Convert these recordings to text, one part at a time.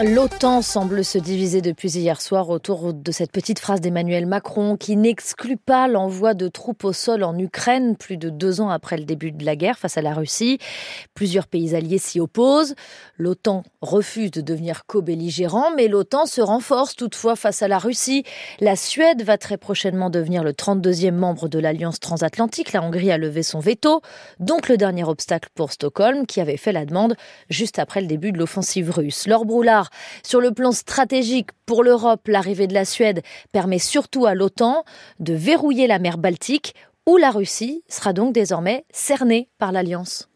L'OTAN semble se diviser depuis hier soir autour de cette petite phrase d'Emmanuel Macron qui n'exclut pas l'envoi de troupes au sol en Ukraine plus de deux ans après le début de la guerre face à la Russie. Plusieurs pays alliés s'y opposent. L'OTAN refuse de devenir co-belligérant, mais l'OTAN se renforce toutefois face à la Russie. La Suède va très prochainement devenir le 32e membre de l'Alliance transatlantique. La Hongrie a levé son veto, donc le dernier obstacle pour Stockholm qui avait fait la demande juste après le début de l'offensive russe. Sur le plan stratégique pour l'Europe, l'arrivée de la Suède permet surtout à l'OTAN de verrouiller la mer Baltique, où la Russie sera donc désormais cernée par l'Alliance.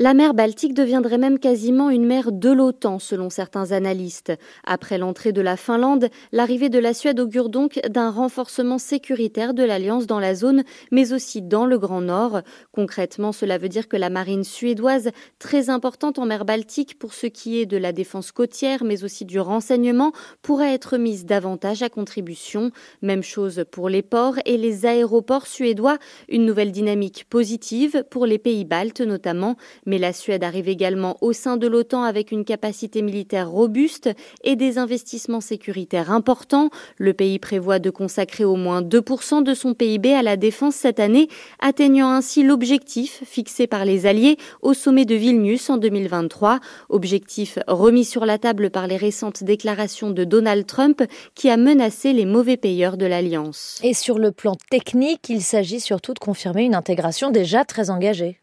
La mer Baltique deviendrait même quasiment une mer de l'OTAN, selon certains analystes. Après l'entrée de la Finlande, l'arrivée de la Suède augure donc d'un renforcement sécuritaire de l'Alliance dans la zone, mais aussi dans le Grand Nord. Concrètement, cela veut dire que la marine suédoise, très importante en mer Baltique pour ce qui est de la défense côtière, mais aussi du renseignement, pourrait être mise davantage à contribution. Même chose pour les ports et les aéroports suédois. Une nouvelle dynamique positive pour les pays baltes notamment mais la Suède arrive également au sein de l'OTAN avec une capacité militaire robuste et des investissements sécuritaires importants. Le pays prévoit de consacrer au moins 2% de son PIB à la défense cette année, atteignant ainsi l'objectif fixé par les Alliés au sommet de Vilnius en 2023. Objectif remis sur la table par les récentes déclarations de Donald Trump qui a menacé les mauvais payeurs de l'Alliance. Et sur le plan technique, il s'agit surtout de confirmer une intégration déjà très engagée.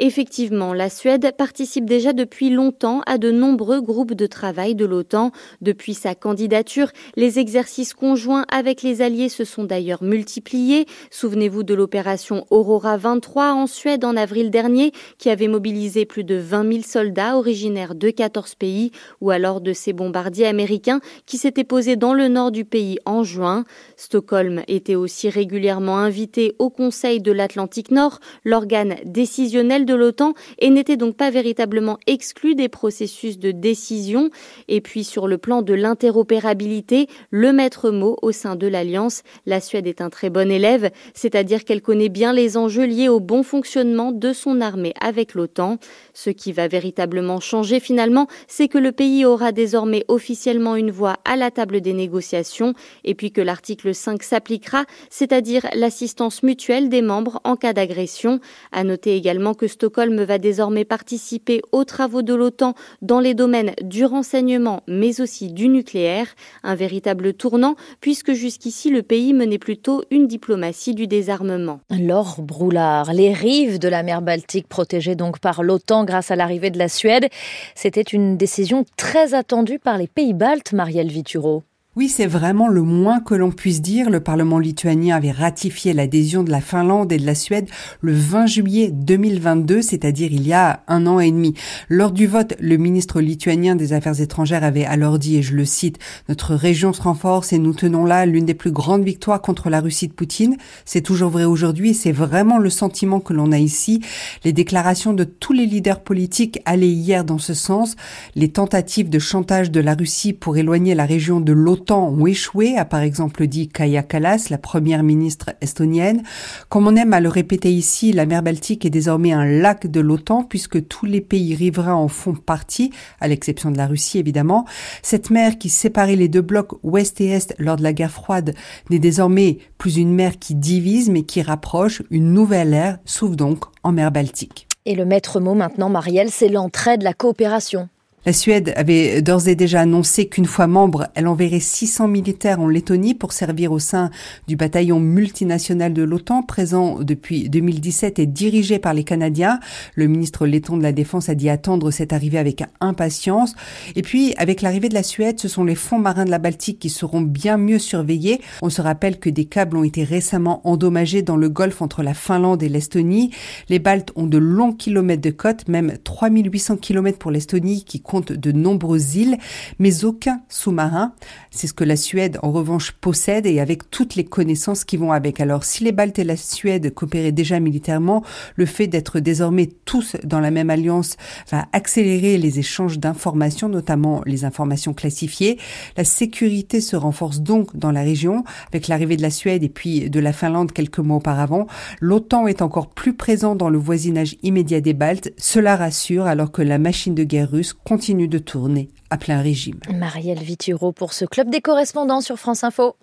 Effectivement, la Suède participe déjà depuis longtemps à de nombreux groupes de travail de l'OTAN. Depuis sa candidature, les exercices conjoints avec les alliés se sont d'ailleurs multipliés. Souvenez-vous de l'opération Aurora 23 en Suède en avril dernier, qui avait mobilisé plus de 20 000 soldats originaires de 14 pays, ou alors de ces bombardiers américains qui s'étaient posés dans le nord du pays en juin. Stockholm était aussi régulièrement invité au Conseil de l'Atlantique Nord, l'organe décisionnel de l'OTAN et n'était donc pas véritablement exclu des processus de décision. Et puis sur le plan de l'interopérabilité, le maître mot au sein de l'Alliance, la Suède est un très bon élève, c'est-à-dire qu'elle connaît bien les enjeux liés au bon fonctionnement de son armée avec l'OTAN. Ce qui va véritablement changer finalement, c'est que le pays aura désormais officiellement une voix à la table des négociations et puis que l'article 5 s'appliquera, c'est-à-dire l'assistance mutuelle des membres en cas d'agression. À noter également que Stockholm va désormais participer aux travaux de l'OTAN dans les domaines du renseignement mais aussi du nucléaire, un véritable tournant puisque jusqu'ici le pays menait plutôt une diplomatie du désarmement. Laure Broulard, les rives de la mer Baltique protégées donc par l'OTAN grâce à l'arrivée de la Suède, c'était une décision très attendue par les pays baltes, Marielle Vituro. Oui, c'est vraiment le moins que l'on puisse dire. Le Parlement lituanien avait ratifié l'adhésion de la Finlande et de la Suède le 20 juillet 2022, c'est-à-dire il y a un an et demi. Lors du vote, le ministre lituanien des Affaires étrangères avait alors dit, et je le cite, Notre région se renforce et nous tenons là l'une des plus grandes victoires contre la Russie de Poutine. C'est toujours vrai aujourd'hui et c'est vraiment le sentiment que l'on a ici. Les déclarations de tous les leaders politiques allaient hier dans ce sens. Les tentatives de chantage de la Russie pour éloigner la région de l'OTAN ont échoué, a par exemple dit Kaya Kallas, la première ministre estonienne. Comme on aime à le répéter ici, la mer Baltique est désormais un lac de l'OTAN puisque tous les pays riverains en font partie, à l'exception de la Russie évidemment. Cette mer qui séparait les deux blocs ouest et est lors de la guerre froide n'est désormais plus une mer qui divise mais qui rapproche. Une nouvelle ère s'ouvre donc en mer Baltique. Et le maître mot maintenant, Marielle, c'est l'entrée de la coopération. La Suède avait d'ores et déjà annoncé qu'une fois membre, elle enverrait 600 militaires en Lettonie pour servir au sein du bataillon multinational de l'OTAN, présent depuis 2017 et dirigé par les Canadiens. Le ministre letton de la Défense a dit attendre cette arrivée avec impatience. Et puis, avec l'arrivée de la Suède, ce sont les fonds marins de la Baltique qui seront bien mieux surveillés. On se rappelle que des câbles ont été récemment endommagés dans le golfe entre la Finlande et l'Estonie. Les Baltes ont de longs kilomètres de côte, même 3800 kilomètres pour l'Estonie qui compte de nombreuses îles, mais aucun sous-marin. C'est ce que la Suède, en revanche, possède et avec toutes les connaissances qui vont avec. Alors, si les Baltes et la Suède coopéraient déjà militairement, le fait d'être désormais tous dans la même alliance va accélérer les échanges d'informations, notamment les informations classifiées. La sécurité se renforce donc dans la région avec l'arrivée de la Suède et puis de la Finlande quelques mois auparavant. L'OTAN est encore plus présent dans le voisinage immédiat des Baltes. Cela rassure alors que la machine de guerre russe continue continue de tourner à plein régime. Marielle Vituro pour ce club des correspondants sur France Info.